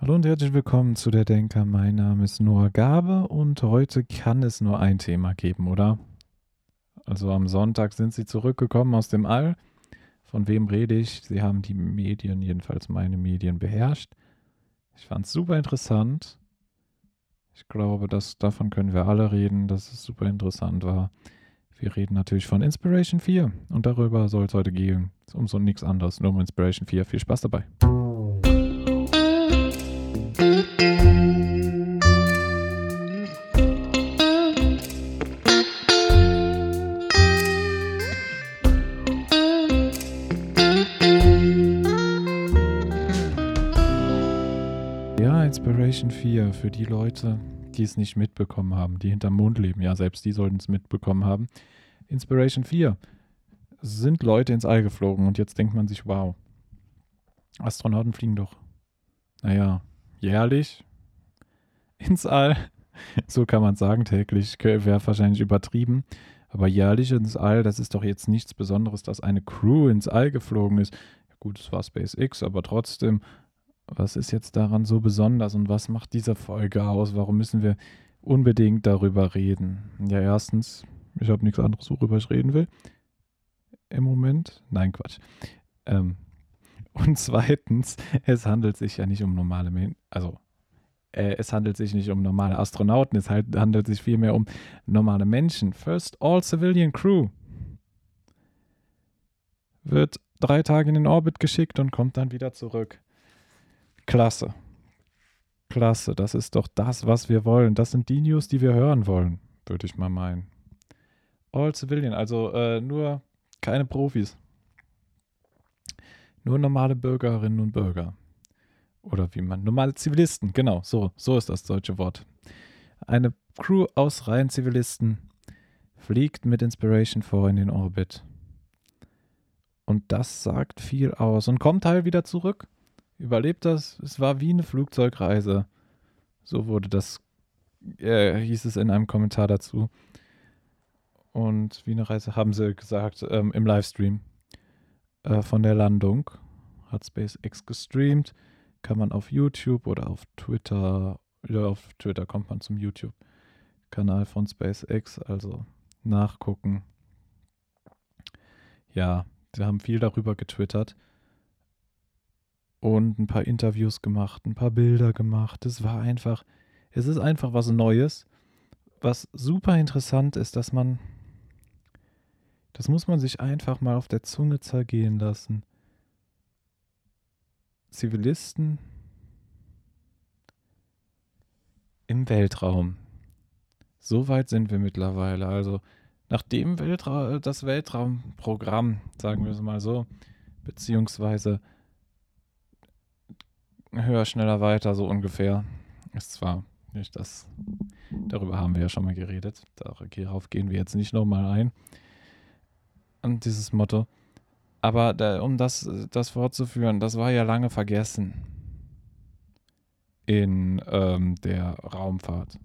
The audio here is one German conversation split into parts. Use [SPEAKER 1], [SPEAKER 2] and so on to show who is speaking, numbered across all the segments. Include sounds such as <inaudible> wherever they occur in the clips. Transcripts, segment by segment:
[SPEAKER 1] Hallo und herzlich willkommen zu der Denker. Mein Name ist Noah Gabe und heute kann es nur ein Thema geben, oder? Also am Sonntag sind sie zurückgekommen aus dem All. Von wem rede ich? Sie haben die Medien, jedenfalls meine Medien, beherrscht. Ich fand es super interessant. Ich glaube, dass davon können wir alle reden, dass es super interessant war. Wir reden natürlich von Inspiration 4 und darüber soll es heute gehen. Um so nichts anderes, nur um Inspiration 4. Viel Spaß dabei. Inspiration 4 für die Leute, die es nicht mitbekommen haben, die hinterm Mond leben. Ja, selbst die sollten es mitbekommen haben. Inspiration 4 sind Leute ins All geflogen und jetzt denkt man sich, wow, Astronauten fliegen doch, naja, jährlich ins All. <laughs> So kann man sagen, täglich wäre wahrscheinlich übertrieben. Aber jährlich ins All, das ist doch jetzt nichts Besonderes, dass eine Crew ins All geflogen ist. Gut, es war SpaceX, aber trotzdem, was ist jetzt daran so besonders und was macht diese Folge aus? Warum müssen wir unbedingt darüber reden? Ja, erstens, ich habe nichts anderes, worüber ich reden will. Im Moment. Nein, Quatsch. Ähm, <laughs> und zweitens, es handelt sich ja nicht um normale Menschen. Also, äh, es handelt sich nicht um normale Astronauten, es halt, handelt sich vielmehr um normale Menschen. First All Civilian Crew wird drei Tage in den Orbit geschickt und kommt dann wieder zurück. Klasse. Klasse, das ist doch das, was wir wollen. Das sind die News, die wir hören wollen, würde ich mal meinen. All Civilian, also äh, nur keine Profis. Nur normale Bürgerinnen und Bürger. Oder wie man, normale Zivilisten, genau, so, so ist das deutsche Wort. Eine Crew aus reinen Zivilisten fliegt mit Inspiration 4 in den Orbit. Und das sagt viel aus und kommt halt wieder zurück. Überlebt das. Es war wie eine Flugzeugreise. So wurde das, äh, hieß es in einem Kommentar dazu. Und wie eine Reise haben sie gesagt ähm, im Livestream äh, von der Landung. Hat SpaceX gestreamt. Kann man auf YouTube oder auf Twitter, ja, auf Twitter kommt man zum YouTube-Kanal von SpaceX, also nachgucken. Ja, sie haben viel darüber getwittert und ein paar Interviews gemacht, ein paar Bilder gemacht. Es war einfach, es ist einfach was Neues. Was super interessant ist, dass man, das muss man sich einfach mal auf der Zunge zergehen lassen. Zivilisten im Weltraum. So weit sind wir mittlerweile. Also nachdem Weltra das Weltraumprogramm, sagen wir es mal so, beziehungsweise höher, schneller, weiter, so ungefähr, ist zwar nicht das, darüber haben wir ja schon mal geredet, darauf gehen wir jetzt nicht nochmal ein. Und dieses Motto, aber da, um das, das fortzuführen, das war ja lange vergessen in ähm, der Raumfahrt.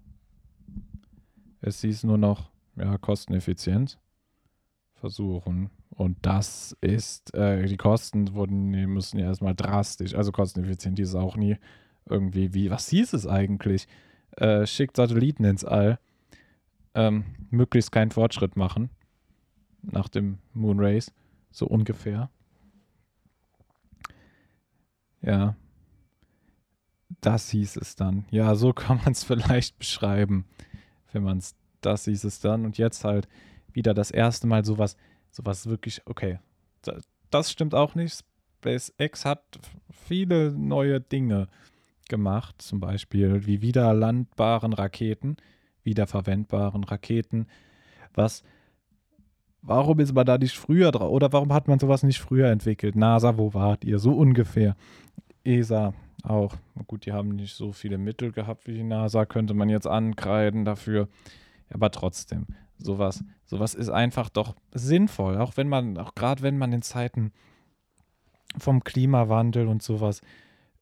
[SPEAKER 1] Es hieß nur noch, ja, kosteneffizient versuchen. Und das ist, äh, die Kosten wurden, die müssen ja erstmal drastisch, also kosteneffizient ist auch nie irgendwie, wie, was hieß es eigentlich? Äh, schickt Satelliten ins All, ähm, möglichst keinen Fortschritt machen nach dem Moonrace so ungefähr. Ja. Das hieß es dann. Ja, so kann man es <laughs> vielleicht beschreiben, wenn man es, das hieß es dann. Und jetzt halt wieder das erste Mal sowas, sowas wirklich, okay, das stimmt auch nicht. SpaceX hat viele neue Dinge gemacht, zum Beispiel wie wiederlandbaren Raketen, wiederverwendbaren Raketen, was Warum ist man da nicht früher drauf? Oder warum hat man sowas nicht früher entwickelt? NASA, wo wart ihr? So ungefähr. ESA auch. Gut, die haben nicht so viele Mittel gehabt wie die NASA, könnte man jetzt ankreiden dafür. Aber trotzdem, sowas, sowas ist einfach doch sinnvoll. Auch wenn man, auch gerade wenn man in Zeiten vom Klimawandel und sowas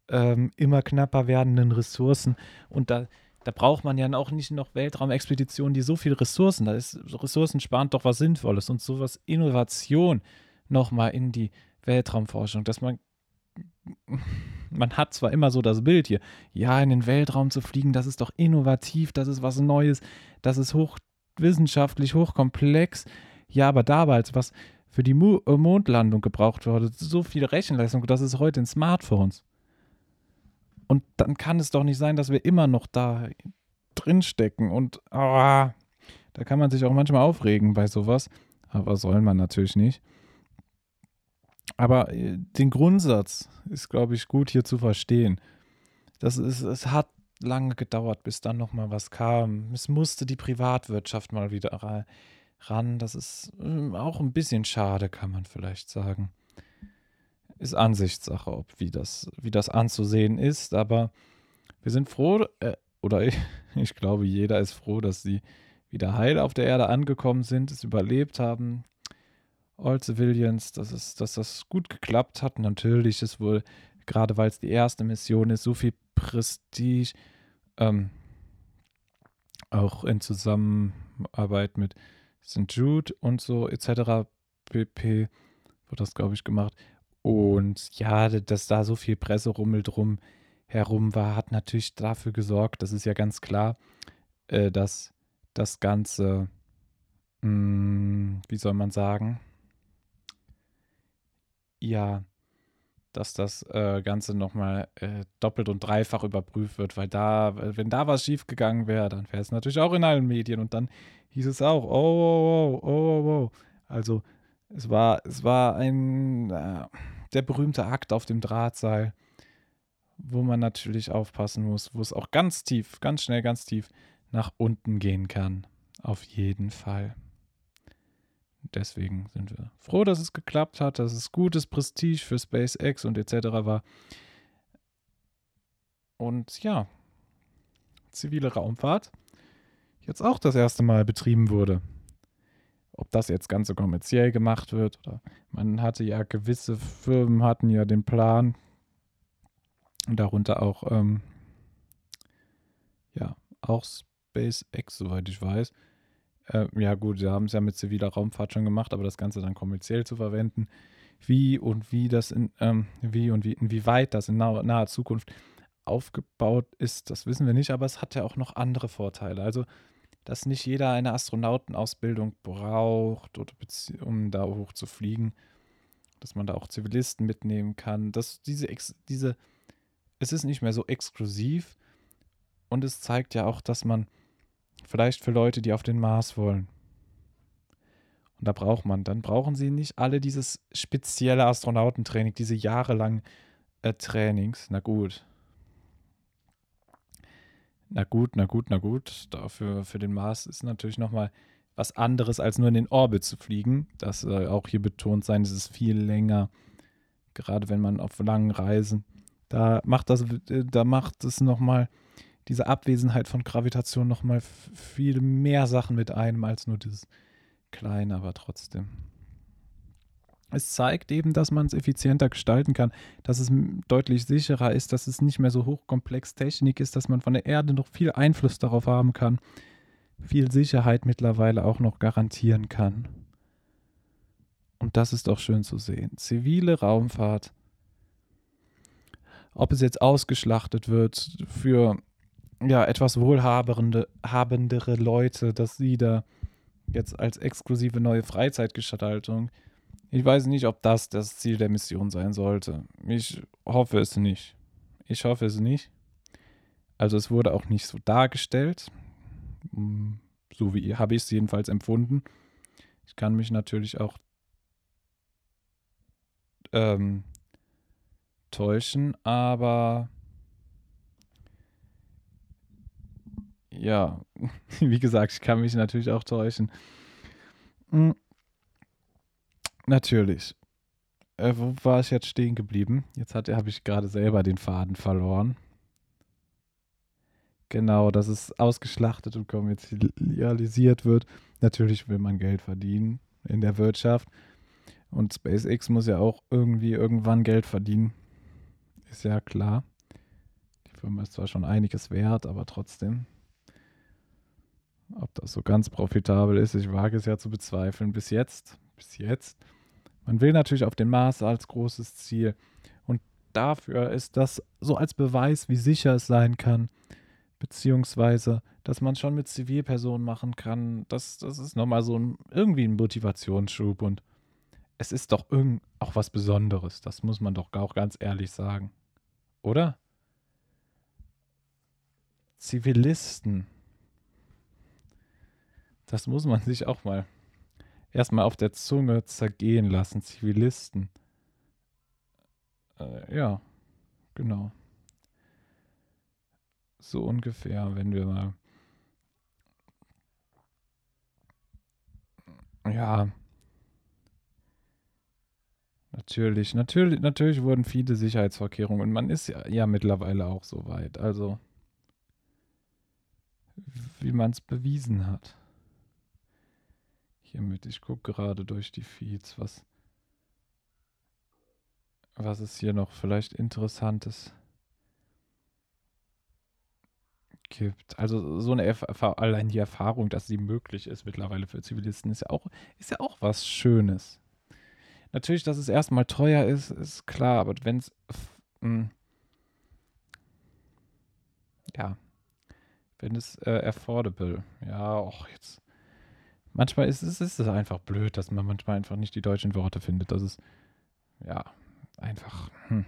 [SPEAKER 1] ähm, immer knapper werdenden Ressourcen und da da braucht man ja auch nicht noch Weltraumexpeditionen, die so viele Ressourcen, da ist ressourcensparend doch was Sinnvolles und sowas Innovation nochmal in die Weltraumforschung, dass man man hat zwar immer so das Bild hier, ja, in den Weltraum zu fliegen, das ist doch innovativ, das ist was Neues, das ist hochwissenschaftlich, hochkomplex. Ja, aber damals, was für die äh, Mondlandung gebraucht wurde, so viel Rechenleistung, das ist heute in Smartphones. Und dann kann es doch nicht sein, dass wir immer noch da drinstecken und oh, da kann man sich auch manchmal aufregen bei sowas. Aber soll man natürlich nicht. Aber äh, den Grundsatz ist, glaube ich, gut hier zu verstehen. Das ist, es hat lange gedauert, bis dann nochmal was kam. Es musste die Privatwirtschaft mal wieder ran. Das ist ähm, auch ein bisschen schade, kann man vielleicht sagen. Ist Ansichtssache, ob wie das, wie das anzusehen ist. Aber wir sind froh, äh, oder ich, <laughs> ich glaube, jeder ist froh, dass sie wieder heil auf der Erde angekommen sind, es überlebt haben. All Civilians, dass, es, dass das gut geklappt hat. Natürlich ist wohl, gerade weil es die erste Mission ist, so viel Prestige, ähm, auch in Zusammenarbeit mit St. Jude und so etc. pp. wird das, glaube ich, gemacht. Und ja, dass da so viel Presserummel drum herum war, hat natürlich dafür gesorgt, das ist ja ganz klar, äh, dass das Ganze, mh, hm, wie soll man sagen, ja, dass das äh, Ganze nochmal äh, doppelt und dreifach überprüft wird, weil da, wenn da was schiefgegangen wäre, dann wäre es natürlich auch in allen Medien und dann hieß es auch, oh, oh, oh, oh, oh. Also es war, es war ein äh, der berühmte Akt auf dem Drahtseil, wo man natürlich aufpassen muss, wo es auch ganz tief, ganz schnell, ganz tief nach unten gehen kann. Auf jeden Fall. Deswegen sind wir froh, dass es geklappt hat, dass es gutes Prestige für SpaceX und etc. war. Und ja, zivile Raumfahrt jetzt auch das erste Mal betrieben wurde. Ob das jetzt ganz so kommerziell gemacht wird oder man hatte ja gewisse Firmen hatten ja den Plan, darunter auch ähm, ja auch SpaceX, soweit ich weiß. Äh, ja, gut, sie haben es ja mit ziviler Raumfahrt schon gemacht, aber das Ganze dann kommerziell zu verwenden, wie und wie das in, ähm, wie und wie, inwieweit das in naher, naher Zukunft aufgebaut ist, das wissen wir nicht, aber es hat ja auch noch andere Vorteile. Also, dass nicht jeder eine Astronautenausbildung braucht, oder um da hoch zu fliegen, dass man da auch Zivilisten mitnehmen kann, dass diese, diese, es ist nicht mehr so exklusiv und es zeigt ja auch, dass man Vielleicht für Leute, die auf den Mars wollen. Und da braucht man, dann brauchen sie nicht alle dieses spezielle Astronautentraining, diese jahrelangen äh, Trainings. Na gut. Na gut, na gut, na gut. Dafür für den Mars ist natürlich nochmal was anderes, als nur in den Orbit zu fliegen. Das soll auch hier betont sein, es ist viel länger. Gerade wenn man auf langen Reisen. Da macht das, äh, da macht es nochmal diese Abwesenheit von Gravitation nochmal viel mehr Sachen mit einem als nur dieses Kleine, aber trotzdem. Es zeigt eben, dass man es effizienter gestalten kann, dass es deutlich sicherer ist, dass es nicht mehr so hochkomplex Technik ist, dass man von der Erde noch viel Einfluss darauf haben kann, viel Sicherheit mittlerweile auch noch garantieren kann. Und das ist auch schön zu sehen. Zivile Raumfahrt, ob es jetzt ausgeschlachtet wird für ja, etwas wohlhabendere Leute, dass sie da jetzt als exklusive neue Freizeitgestaltung. Ich weiß nicht, ob das das Ziel der Mission sein sollte. Ich hoffe es nicht. Ich hoffe es nicht. Also es wurde auch nicht so dargestellt. Mm, so wie habe ich es jedenfalls empfunden. Ich kann mich natürlich auch ähm, täuschen, aber ja, <laughs> wie gesagt, ich kann mich natürlich auch täuschen. Hm. Natürlich. Äh, wo war ich jetzt stehen geblieben? Jetzt habe ich gerade selber den Faden verloren. Genau, dass es ausgeschlachtet und kommerzialisiert wird. Natürlich will man Geld verdienen in der Wirtschaft. Und SpaceX muss ja auch irgendwie irgendwann Geld verdienen. Ist ja klar. Die Firma ist zwar schon einiges wert, aber trotzdem. Ob das so ganz profitabel ist, ich wage es ja zu bezweifeln. Bis jetzt, bis jetzt. Man will natürlich auf den Mars als großes Ziel. Und dafür ist das so als Beweis, wie sicher es sein kann, beziehungsweise, dass man schon mit Zivilpersonen machen kann. Das, das ist nochmal so ein, irgendwie ein Motivationsschub und es ist doch irgend auch was Besonderes. Das muss man doch auch ganz ehrlich sagen. Oder? Zivilisten. Das muss man sich auch mal erstmal auf der Zunge zergehen lassen. Zivilisten. Äh, ja, genau. So ungefähr, wenn wir mal. Ja. Natürlich, natürlich, natürlich wurden viele Sicherheitsvorkehrungen und man ist ja, ja mittlerweile auch so weit. Also, wie man es bewiesen hat. Hiermit, ich gucke gerade durch die Feeds, was, was es hier noch vielleicht Interessantes gibt. Also so eine Erf allein die Erfahrung, dass sie möglich ist mittlerweile für Zivilisten, ist ja auch, ist ja auch was Schönes. Natürlich, dass es erstmal teuer ist, ist klar, aber wenn es hm, ja, wenn es äh, affordable, ja, auch jetzt manchmal ist es, ist es einfach blöd, dass man manchmal einfach nicht die deutschen Worte findet. Das ist, ja, einfach, hm.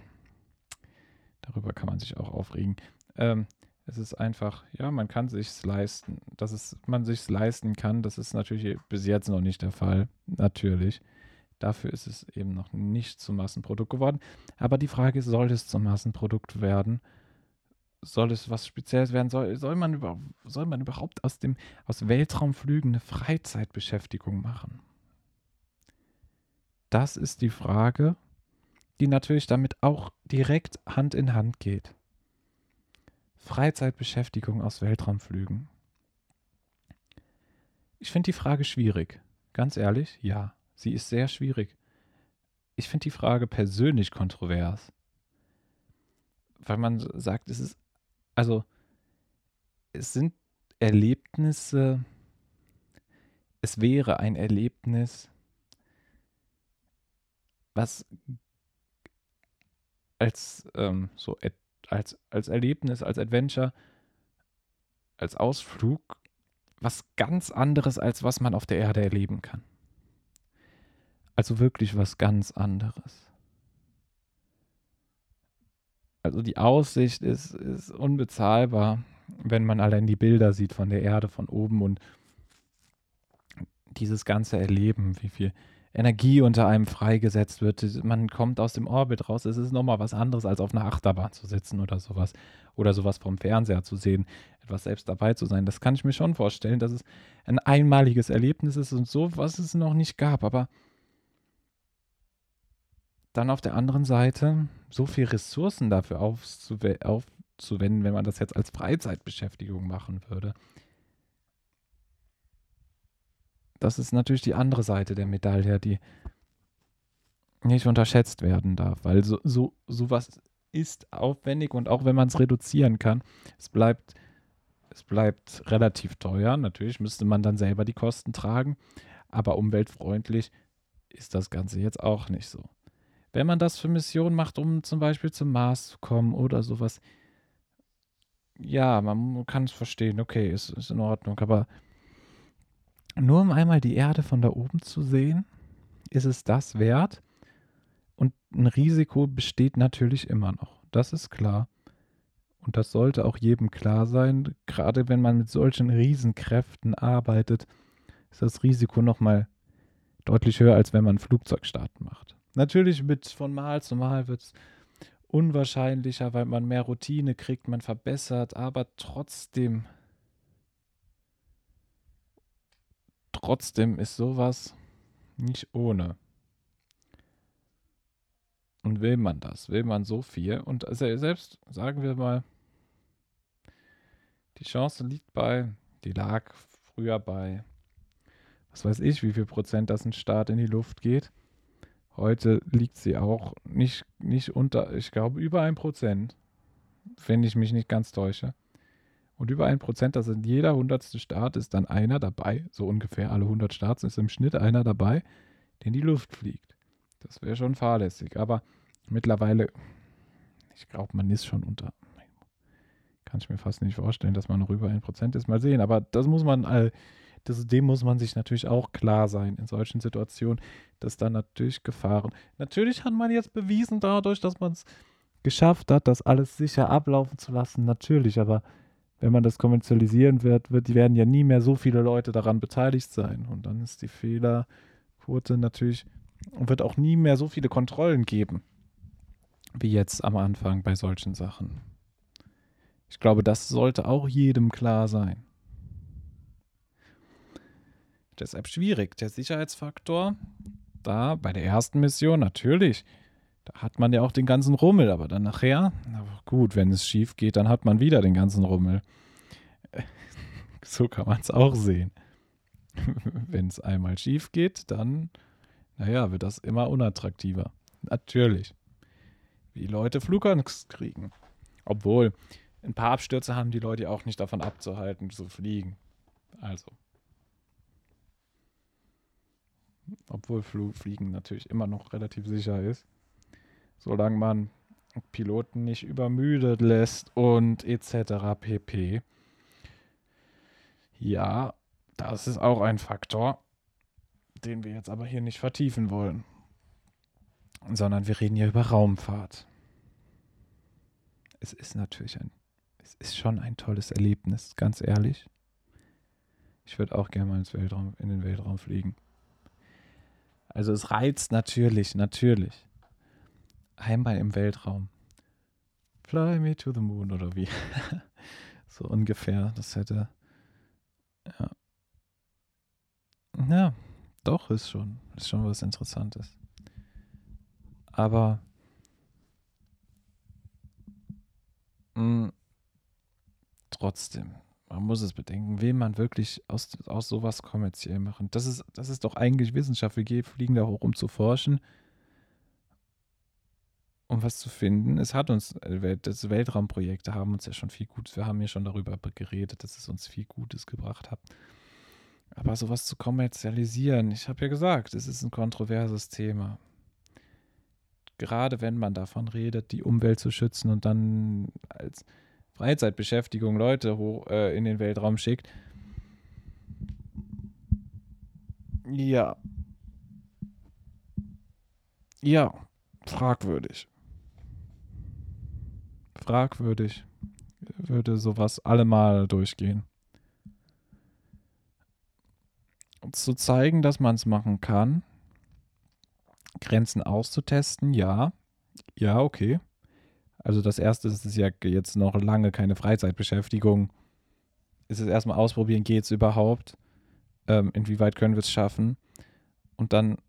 [SPEAKER 1] darüber kann man sich auch aufregen. Ähm, es ist einfach, ja, man kann sich's leisten. Dass es, man sich's leisten kann, das ist natürlich bis jetzt noch nicht der Fall. Natürlich. Dafür ist es eben noch nicht zum Massenprodukt geworden. Aber die Frage ist, soll es zum Massenprodukt werden? Soll es was Spezielles werden? Soll, soll, man, über, soll man überhaupt aus, dem, aus Weltraumflügen eine Freizeitbeschäftigung machen? Das ist die Frage, die natürlich damit auch direkt Hand in Hand geht. Freizeitbeschäftigung aus Weltraumflügen. Ich finde die Frage schwierig. Ganz ehrlich, ja, sie ist sehr schwierig. Ich finde die Frage persönlich kontrovers. Weil man sagt, es ist also es sind Erlebnisse, es wäre ein Erlebnis, was als ähm, so als, als Erlebnis, als Adventure, als Ausflug was ganz anderes, als was man auf der Erde erleben kann. Also wirklich was ganz anderes. Also die Aussicht ist, ist unbezahlbar, wenn man allein die Bilder sieht von der Erde von oben und dieses ganze Erleben, wie viel Energie unter einem freigesetzt wird. Man kommt aus dem Orbit raus. Es ist nochmal was anderes, als auf einer Achterbahn zu sitzen oder sowas. Oder sowas vom Fernseher zu sehen, etwas selbst dabei zu sein. Das kann ich mir schon vorstellen, dass es ein einmaliges Erlebnis ist und so, was es noch nicht gab. Aber dann auf der anderen Seite so viel Ressourcen dafür aufzuwenden, wenn man das jetzt als Freizeitbeschäftigung machen würde. Das ist natürlich die andere Seite der Medaille, die nicht unterschätzt werden darf, weil so, so sowas ist aufwendig und auch wenn man es reduzieren kann, es bleibt, es bleibt relativ teuer. Natürlich müsste man dann selber die Kosten tragen, aber umweltfreundlich ist das Ganze jetzt auch nicht so. Wenn man das für Missionen macht, um zum Beispiel zum Mars zu kommen oder sowas, ja, man kann es verstehen, okay, ist, ist in Ordnung, aber nur um einmal die Erde von da oben zu sehen, ist es das wert? Und ein Risiko besteht natürlich immer noch. Das ist klar. Und das sollte auch jedem klar sein. Gerade wenn man mit solchen Riesenkräften arbeitet, ist das Risiko nochmal deutlich höher, als wenn man einen Flugzeugstart macht. Natürlich mit von Mal zu Mal wird es unwahrscheinlicher, weil man mehr Routine kriegt, man verbessert, aber trotzdem, trotzdem ist sowas nicht ohne. Und will man das? Will man so viel? Und selbst, sagen wir mal, die Chance liegt bei, die lag früher bei, was weiß ich, wie viel Prozent das ein Start in die Luft geht. Heute liegt sie auch nicht, nicht unter, ich glaube, über ein Prozent, wenn ich mich nicht ganz täusche. Und über ein Prozent, das in jeder hundertste Start ist dann einer dabei, so ungefähr alle 100 Starts ist im Schnitt einer dabei, der in die Luft fliegt. Das wäre schon fahrlässig. Aber mittlerweile ich glaube, man ist schon unter. Kann ich mir fast nicht vorstellen, dass man noch über 1% ist. Mal sehen. Aber das muss man, äh, das, dem muss man sich natürlich auch klar sein in solchen Situationen, dass da natürlich Gefahren. Natürlich hat man jetzt bewiesen dadurch, dass man es geschafft hat, das alles sicher ablaufen zu lassen. Natürlich, aber wenn man das kommerzialisieren wird, wird, werden ja nie mehr so viele Leute daran beteiligt sein. Und dann ist die Fehlerquote natürlich, wird auch nie mehr so viele Kontrollen geben, wie jetzt am Anfang bei solchen Sachen. Ich glaube, das sollte auch jedem klar sein. Deshalb schwierig. Der Sicherheitsfaktor, da bei der ersten Mission natürlich, da hat man ja auch den ganzen Rummel, aber dann nachher, gut, wenn es schief geht, dann hat man wieder den ganzen Rummel. <laughs> So kann man es auch sehen. <laughs> Wenn es einmal schief geht, dann, naja, wird das immer unattraktiver. Natürlich. Wie Leute Flugangst kriegen. Obwohl, ein paar Abstürze haben die Leute auch nicht davon abzuhalten, zu fliegen. Also. Obwohl Fliegen natürlich immer noch relativ sicher ist. Solange man Piloten nicht übermüdet lässt und etc. pp. Ja, das ist auch ein Faktor, den wir jetzt aber hier nicht vertiefen wollen. Sondern wir reden hier über Raumfahrt. Es ist natürlich ein es ist schon ein tolles Erlebnis, ganz ehrlich. Ich würde auch gerne mal ins Weltraum, in den Weltraum fliegen. Also es reizt natürlich, natürlich. Einmal im Weltraum. Fly me to the moon oder wie. <laughs> so ungefähr. Das hätte. Ja. Ja, doch, ist schon. Ist schon was Interessantes. Aber. Mh, mm, trotzdem, man muss es bedenken, will man wirklich aus, aus sowas kommerziell machen? Das ist, das ist doch eigentlich Wissenschaft. Wir fliegen da hoch, um zu forschen, um was zu finden. Es hat uns, äh, das Weltraumprojekte haben uns ja schon viel Gutes, wir haben ja schon darüber geredet, dass es uns viel Gutes gebracht hat. Aber sowas zu kommerzialisieren, ich habe ja gesagt, es ist ein kontroverses Thema. Gerade wenn man davon redet, die Umwelt zu schützen und dann als Freizeitbeschäftigung Leute hoch, äh, in den Weltraum schickt. Ja. Ja, fragwürdig. Fragwürdig würde sowas allemal durchgehen. Zu zeigen, dass man es machen kann, Grenzen auszutesten, ja. Ja, okay. Also das erste ist ja jetzt noch lange keine Freizeitbeschäftigung. Ist es erstmal ausprobieren, geht es überhaupt? Ähm, inwieweit können wir es schaffen? Und dann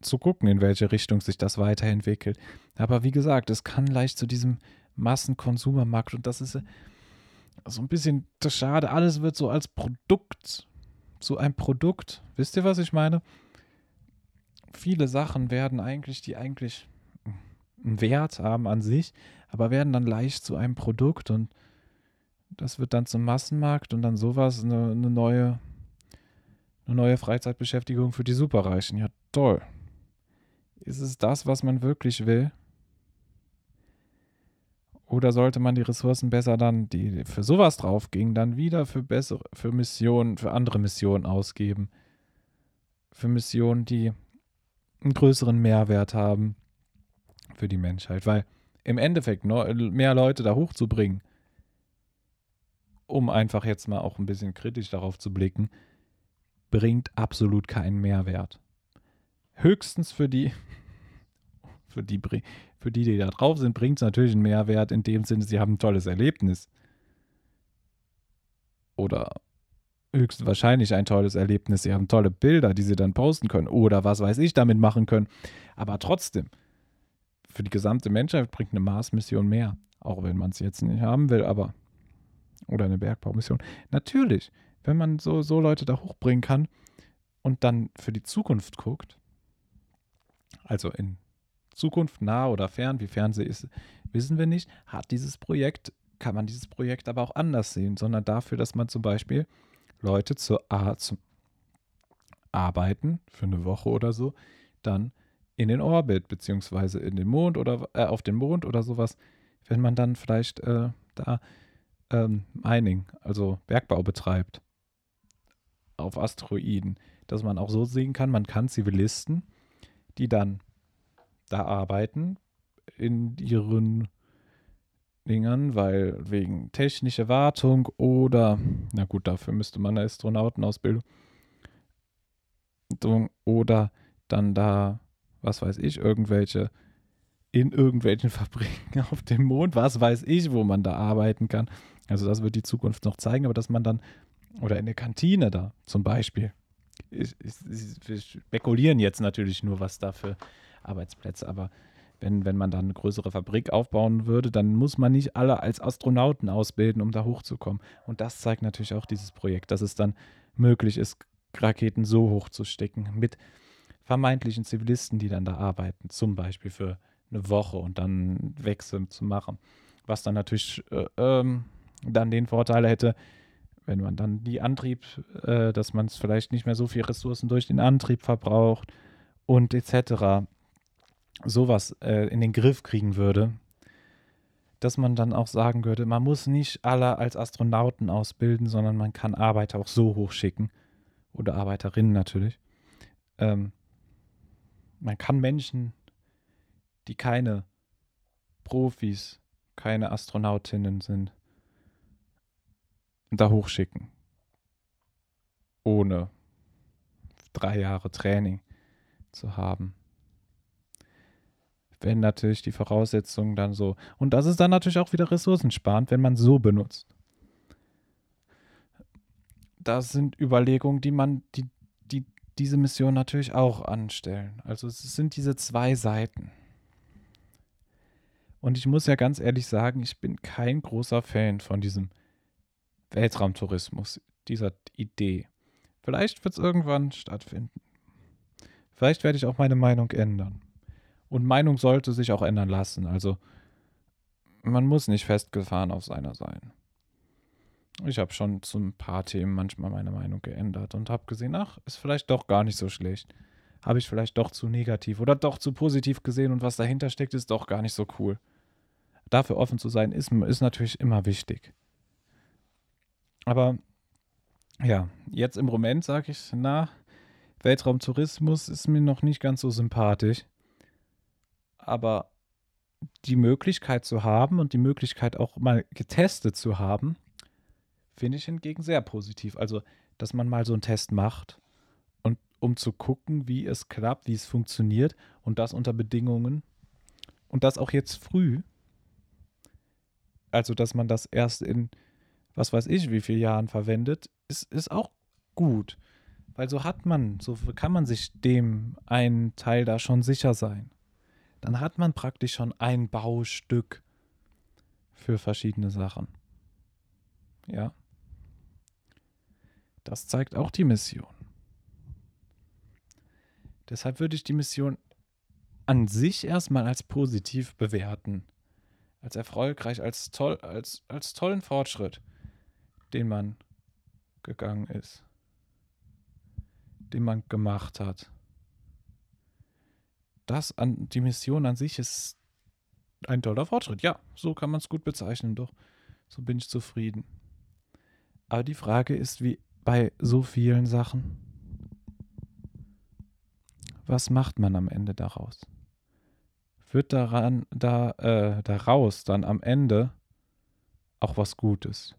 [SPEAKER 1] zu gucken, in welche Richtung sich das weiterentwickelt. Aber wie gesagt, es kann leicht zu diesem Massenkonsumermarkt und das ist so ein bisschen das Schade. Alles wird so als Produkt, so ein Produkt. Wisst ihr, was ich meine? Viele Sachen werden eigentlich, die eigentlich einen Wert haben an sich, aber werden dann leicht zu einem Produkt und das wird dann zum Massenmarkt und dann sowas, eine, eine neue, eine neue Freizeitbeschäftigung für die Superreichen. Ja, toll. Ist es das, was man wirklich will? Oder sollte man die Ressourcen besser dann, die für sowas draufgingen, dann wieder für bessere, für Missionen, für andere Missionen ausgeben? Für Missionen, die einen größeren Mehrwert haben für die Menschheit, weil im Endeffekt mehr Leute da hochzubringen, um einfach jetzt mal auch ein bisschen kritisch darauf zu blicken, bringt absolut keinen Mehrwert. Höchstens für die, <laughs> für die, für die, die da drauf sind, bringt es natürlich einen Mehrwert in dem Sinne, sie haben ein tolles Erlebnis. Oder höchstwahrscheinlich ein tolles Erlebnis. Sie haben tolle Bilder, die sie dann posten können oder was weiß ich damit machen können. Aber trotzdem, für die gesamte Menschheit bringt eine Mars-Mission mehr. Auch wenn man es jetzt nicht haben will, aber. Oder eine Bergbaumission. Natürlich, wenn man so, so Leute da hochbringen kann und dann für die Zukunft guckt, also in Zukunft nah oder fern, wie fern sie ist, wissen wir nicht, hat dieses Projekt, kann man dieses Projekt aber auch anders sehen, sondern dafür, dass man zum Beispiel Leute zur A zum Arbeiten für eine Woche oder so dann in den Orbit, beziehungsweise in den Mond oder äh, auf den Mond oder sowas wenn man dann vielleicht äh, da ähm, Mining, also Bergbau betreibt auf Asteroiden, dass man auch so sehen kann, man kann Zivilisten, die dann da arbeiten, in ihren Dingern, weil wegen technischer Wartung oder, na gut, dafür müsste man eine Astronautenausbildung oder dann da, was weiß ich, irgendwelche in irgendwelchen <laughs> Fabriken auf dem Mond, was weiß ich, wo man da arbeiten kann. Also das wird die Zukunft noch zeigen, aber dass man dann, oder in der Kantine da zum Beispiel, ich, ich, wir spekulieren jetzt natürlich nur, was da für Arbeitsplätze, aber wenn, wenn man dann eine größere Fabrik aufbauen würde, dann muss man nicht alle als Astronauten ausbilden, um da hochzukommen. Und das zeigt natürlich auch dieses Projekt, dass es dann möglich ist, Raketen so hoch zu stecken mit vermeintlichen Zivilisten, die dann da arbeiten, zum Beispiel für eine Woche und dann Wechsel zu machen. Was dann natürlich äh, ähm, dann den Vorteil hätte, wenn man dann die Antrieb, äh, dass man es vielleicht nicht mehr so viel Ressourcen durch den Antrieb verbraucht und etc. sowas äh, in den Griff kriegen würde, dass man dann auch sagen würde, man muss nicht alle als Astronauten ausbilden, sondern man kann Arbeiter auch so hochschicken oder Arbeiterinnen natürlich. Ähm, man kann Menschen, die keine Profis, keine Astronautinnen sind, da hochschicken. Ohne drei Jahre Training zu haben. Wenn natürlich die Voraussetzungen dann so. Und das ist dann natürlich auch wieder ressourcensparend, wenn man so benutzt. Das sind Überlegungen, die man, die, diese Mission natürlich auch anstellen. Also es sind diese zwei Seiten. Und ich muss ja ganz ehrlich sagen, ich bin kein großer Fan von diesem Weltraumtourismus, dieser Idee. Vielleicht wird es irgendwann stattfinden. Vielleicht werde ich auch meine Meinung ändern. Und Meinung sollte sich auch ändern lassen. Also man muss nicht festgefahren auf seiner sein. Ich habe schon zu ein paar Themen manchmal meine Meinung geändert und habe gesehen, ach, ist vielleicht doch gar nicht so schlecht. Habe ich vielleicht doch zu negativ oder doch zu positiv gesehen und was dahinter steckt, ist doch gar nicht so cool. Dafür offen zu sein, ist, ist natürlich immer wichtig. Aber ja, jetzt im Moment sage ich, na, Weltraumtourismus ist mir noch nicht ganz so sympathisch. Aber die Möglichkeit zu haben und die Möglichkeit auch mal getestet zu haben, finde ich hingegen sehr positiv. Also, dass man mal so einen Test macht und um zu gucken, wie es klappt, wie es funktioniert und das unter Bedingungen und das auch jetzt früh. Also, dass man das erst in was weiß ich, wie viele Jahren verwendet, ist, ist auch gut. Weil so hat man, so kann man sich dem einen Teil da schon sicher sein. Dann hat man praktisch schon ein Baustück für verschiedene Sachen. Ja. Das zeigt auch die Mission. Deshalb würde ich die Mission an sich erstmal als positiv bewerten. Als erfolgreich, als toll, als, als tollen Fortschritt den man gegangen ist, den man gemacht hat. Das an die Mission an sich ist ein toller Fortschritt. Ja, so kann man es gut bezeichnen, doch. So bin ich zufrieden. Aber die Frage ist, wie bei so vielen Sachen, was macht man am Ende daraus? Wird daran, da, äh, daraus dann am Ende auch was Gutes?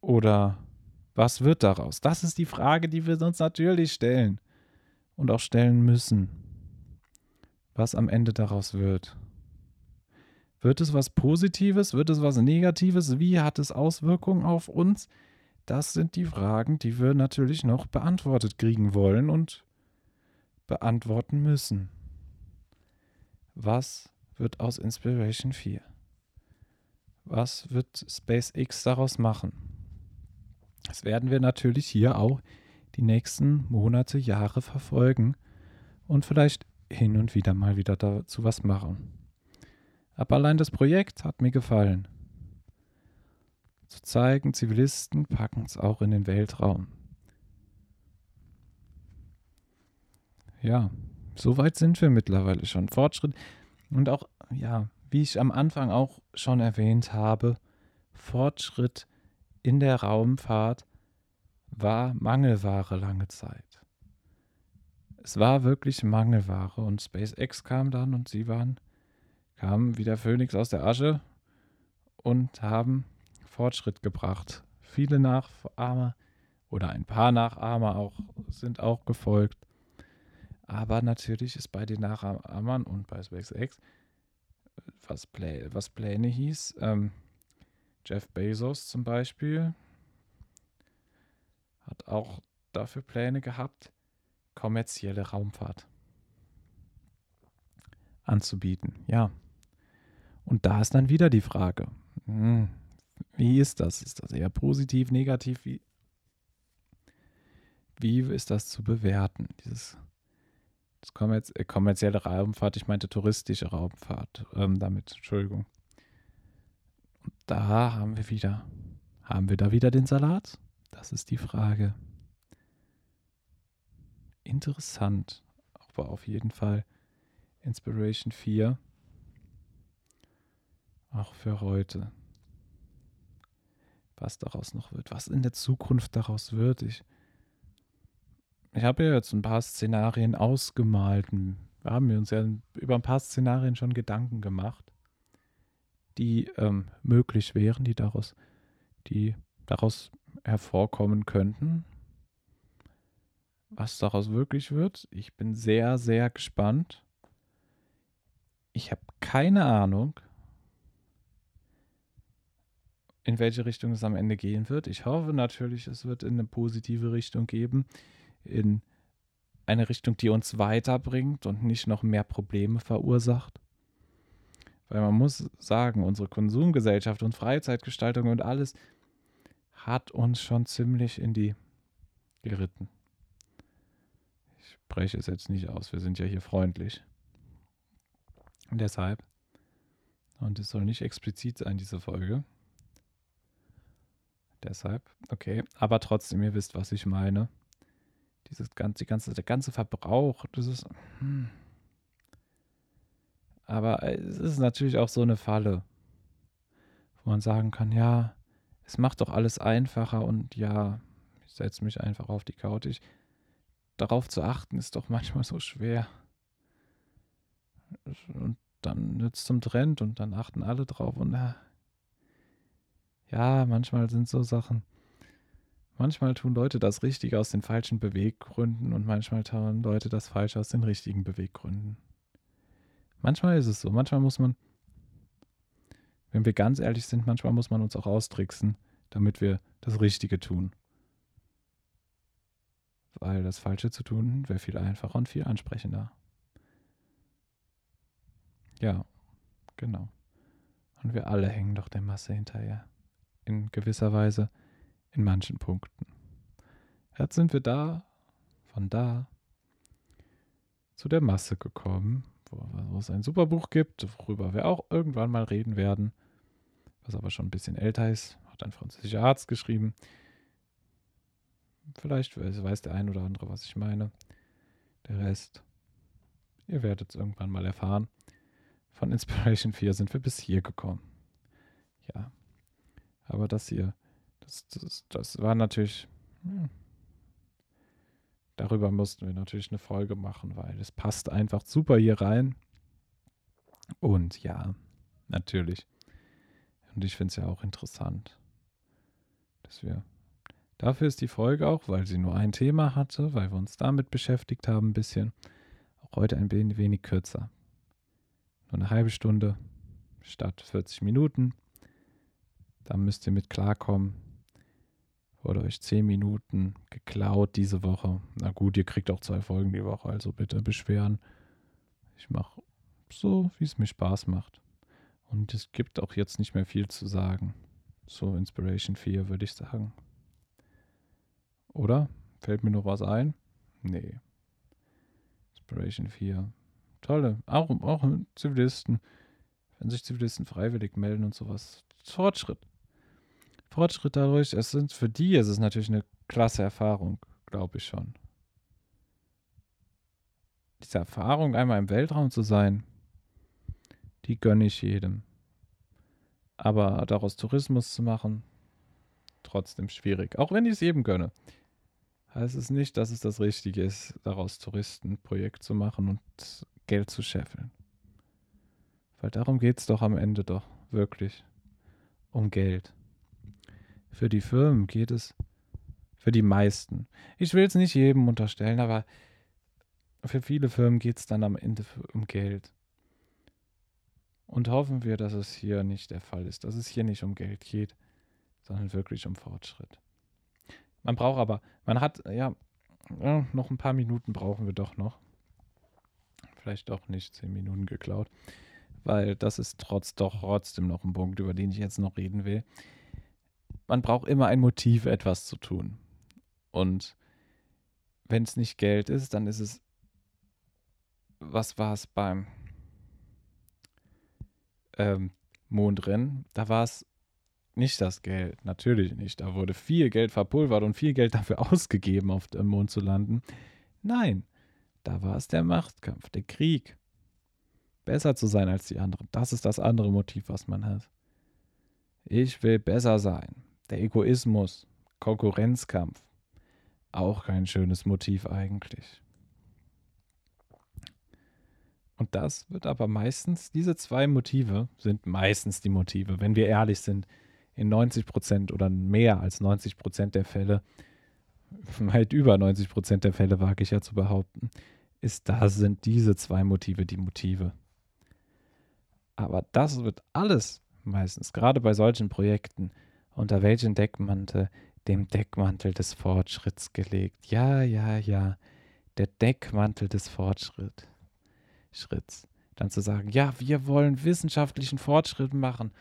[SPEAKER 1] Oder was wird daraus? Das ist die Frage, die wir uns natürlich stellen und auch stellen müssen. Was am Ende daraus wird. Wird es was Positives? Wird es was Negatives? Wie hat es Auswirkungen auf uns? Das sind die Fragen, die wir natürlich noch beantwortet kriegen wollen und beantworten müssen. Was wird aus Inspiration 4? Was wird SpaceX daraus machen? Das werden wir natürlich hier auch die nächsten Monate, Jahre verfolgen und vielleicht hin und wieder mal wieder dazu was machen. Aber allein das Projekt hat mir gefallen. Zu zeigen, Zivilisten packen es auch in den Weltraum. Ja, so weit sind wir mittlerweile schon. Fortschritt und auch, ja, wie ich am Anfang auch schon erwähnt habe, Fortschritt in der Raumfahrt war Mangelware lange Zeit. Es war wirklich Mangelware und SpaceX kam dann und sie waren, kamen wie der Phönix aus der Asche und haben Fortschritt gebracht. Viele Nachahmer oder ein paar Nachahmer auch sind auch gefolgt. Aber natürlich ist bei den Nachahmern und bei SpaceX, was, Plä was Pläne hieß, ähm, Jeff Bezos zum Beispiel hat auch dafür Pläne gehabt, kommerzielle Raumfahrt anzubieten. Ja. Und da ist dann wieder die Frage, hm, wie ist das? Ist das eher positiv, negativ? Wie, wie ist das zu bewerten? Dieses das äh, kommerzielle Raumfahrt, ich meinte touristische Raumfahrt ähm, damit, Entschuldigung. Und da haben wir wieder, haben wir da wieder den Salat? Das ist die Frage. Interessant, aber auf jeden Fall Inspiration 4. Auch für heute. Was daraus noch wird, was in der Zukunft daraus wird. Ich, ich habe ja jetzt ein paar Szenarien ausgemalt. Wir haben uns ja über ein paar Szenarien schon Gedanken gemacht, die ähm, möglich wären, die daraus, die daraus hervorkommen könnten. Was daraus wirklich wird, ich bin sehr, sehr gespannt. Ich habe keine Ahnung, in welche Richtung es am Ende gehen wird. Ich hoffe natürlich, es wird in eine positive Richtung geben, in eine Richtung, die uns weiterbringt und nicht noch mehr Probleme verursacht. Weil man muss sagen, unsere Konsumgesellschaft und Freizeitgestaltung und alles hat uns schon ziemlich in die geritten. Ich spreche es jetzt nicht aus, wir sind ja hier freundlich. Und deshalb, und es soll nicht explizit sein, diese Folge. Deshalb, okay, aber trotzdem, ihr wisst, was ich meine. Dieses ganze, ganze, der ganze Verbrauch, das ist. Hm. Aber es ist natürlich auch so eine Falle, wo man sagen kann, ja, es macht doch alles einfacher und ja, ich setze mich einfach auf die Couch. Ich, darauf zu achten ist doch manchmal so schwer. Und dann nützt zum Trend und dann achten alle drauf und äh, ja, manchmal sind so Sachen. Manchmal tun Leute das Richtige aus den falschen Beweggründen und manchmal tun Leute das Falsche aus den richtigen Beweggründen. Manchmal ist es so. Manchmal muss man wenn wir ganz ehrlich sind, manchmal muss man uns auch austricksen, damit wir das Richtige tun. Weil das Falsche zu tun wäre viel einfacher und viel ansprechender. Ja, genau. Und wir alle hängen doch der Masse hinterher. In gewisser Weise, in manchen Punkten. Jetzt sind wir da, von da, zu der Masse gekommen, wo, wo es ein super Buch gibt, worüber wir auch irgendwann mal reden werden was aber schon ein bisschen älter ist, hat ein französischer Arzt geschrieben. Vielleicht weiß der ein oder andere, was ich meine. Der Rest, ihr werdet es irgendwann mal erfahren. Von Inspiration 4 sind wir bis hier gekommen. Ja, aber das hier, das, das, das war natürlich, hm, darüber mussten wir natürlich eine Folge machen, weil es passt einfach super hier rein. Und ja, natürlich. Und ich finde es ja auch interessant, dass wir. Dafür ist die Folge auch, weil sie nur ein Thema hatte, weil wir uns damit beschäftigt haben, ein bisschen. Auch heute ein wenig kürzer. Nur eine halbe Stunde statt 40 Minuten. Da müsst ihr mit klarkommen. Wurde euch 10 Minuten geklaut diese Woche. Na gut, ihr kriegt auch zwei Folgen die Woche, also bitte beschweren. Ich mache so, wie es mir Spaß macht. Und es gibt auch jetzt nicht mehr viel zu sagen. So Inspiration 4 würde ich sagen. Oder? Fällt mir noch was ein? Nee. Inspiration 4. Tolle. Auch, auch Zivilisten. Wenn sich Zivilisten freiwillig melden und sowas. Fortschritt. Fortschritt dadurch. Es sind für die es ist natürlich eine klasse Erfahrung, glaube ich schon. Diese Erfahrung, einmal im Weltraum zu sein, die gönne ich jedem. Aber daraus Tourismus zu machen, trotzdem schwierig. Auch wenn ich es jedem gönne. Heißt es nicht, dass es das Richtige ist, daraus Touristenprojekt zu machen und Geld zu scheffeln. Weil darum geht es doch am Ende doch wirklich. Um Geld. Für die Firmen geht es, für die meisten. Ich will es nicht jedem unterstellen, aber für viele Firmen geht es dann am Ende um Geld. Und hoffen wir, dass es hier nicht der Fall ist, dass es hier nicht um Geld geht, sondern wirklich um Fortschritt. Man braucht aber, man hat, ja, noch ein paar Minuten brauchen wir doch noch. Vielleicht doch nicht zehn Minuten geklaut, weil das ist trotz doch trotzdem noch ein Punkt, über den ich jetzt noch reden will. Man braucht immer ein Motiv, etwas zu tun. Und wenn es nicht Geld ist, dann ist es, was war es beim, ähm, Mondrennen, da war es nicht das Geld, natürlich nicht. Da wurde viel Geld verpulvert und viel Geld dafür <laughs> ausgegeben, auf dem Mond zu landen. Nein, da war es der Machtkampf, der Krieg. Besser zu sein als die anderen. Das ist das andere Motiv, was man hat. Ich will besser sein. Der Egoismus, Konkurrenzkampf. Auch kein schönes Motiv eigentlich. Und das wird aber meistens, diese zwei Motive sind meistens die Motive, wenn wir ehrlich sind, in 90 Prozent oder mehr als 90 Prozent der Fälle, <laughs> weit über 90 Prozent der Fälle wage ich ja zu behaupten, ist da sind diese zwei Motive die Motive. Aber das wird alles meistens, gerade bei solchen Projekten, unter welchen Deckmantel? Dem Deckmantel des Fortschritts gelegt. Ja, ja, ja, der Deckmantel des Fortschritts. Schritts. Dann zu sagen, ja, wir wollen wissenschaftlichen Fortschritt machen.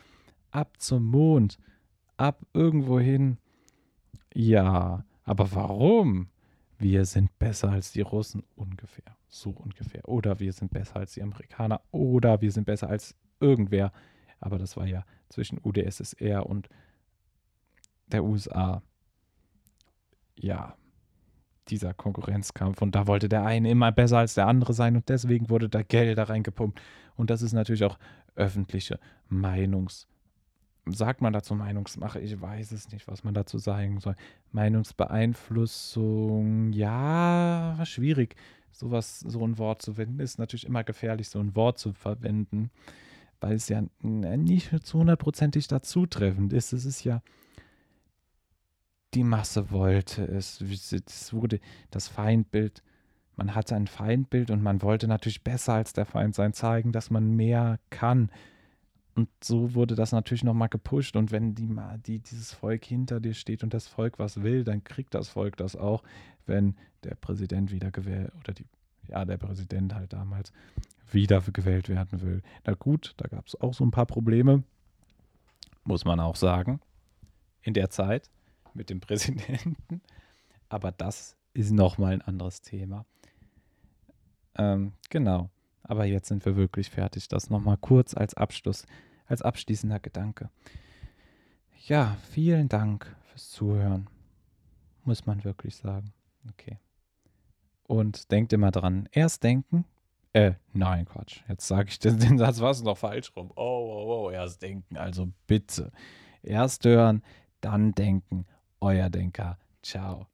[SPEAKER 1] Ab zum Mond. Ab irgendwo hin. Ja, aber warum? Wir sind besser als die Russen ungefähr. So ungefähr. Oder wir sind besser als die Amerikaner. Oder wir sind besser als irgendwer. Aber das war ja zwischen UdSSR und der USA. Ja, dieser Konkurrenzkampf. Und da wollte der eine immer besser als der andere sein und deswegen wurde da Geld da reingepumpt. Und das ist natürlich auch öffentliche Meinungs. Sagt man dazu Meinungsmache? Ich weiß es nicht, was man dazu sagen soll. Meinungsbeeinflussung, ja, schwierig. Sowas, so ein Wort zu verwenden, ist natürlich immer gefährlich, so ein Wort zu verwenden, weil es ja nicht zu hundertprozentig dazutreffend ist. Es ist ja die Masse wollte es. Es wurde das Feindbild. Man hatte ein Feindbild und man wollte natürlich besser als der Feind sein, zeigen, dass man mehr kann. Und so wurde das natürlich nochmal gepusht. Und wenn die, die, dieses Volk hinter dir steht und das Volk was will, dann kriegt das Volk das auch, wenn der Präsident wieder gewählt oder die, ja, der Präsident halt damals wieder gewählt werden will. Na gut, da gab es auch so ein paar Probleme, muss man auch sagen, in der Zeit mit dem Präsidenten. <laughs> Aber das ist nochmal ein anderes Thema. Ähm, genau. Aber jetzt sind wir wirklich fertig. Das nochmal kurz als Abschluss, als abschließender Gedanke. Ja, vielen Dank fürs Zuhören. Muss man wirklich sagen. Okay. Und denkt immer dran, erst denken. Äh, nein, Quatsch. Jetzt sage ich den, den Satz, was noch falsch rum. Oh, oh, oh, erst denken. Also bitte. Erst hören, dann denken euer Denker. Ciao.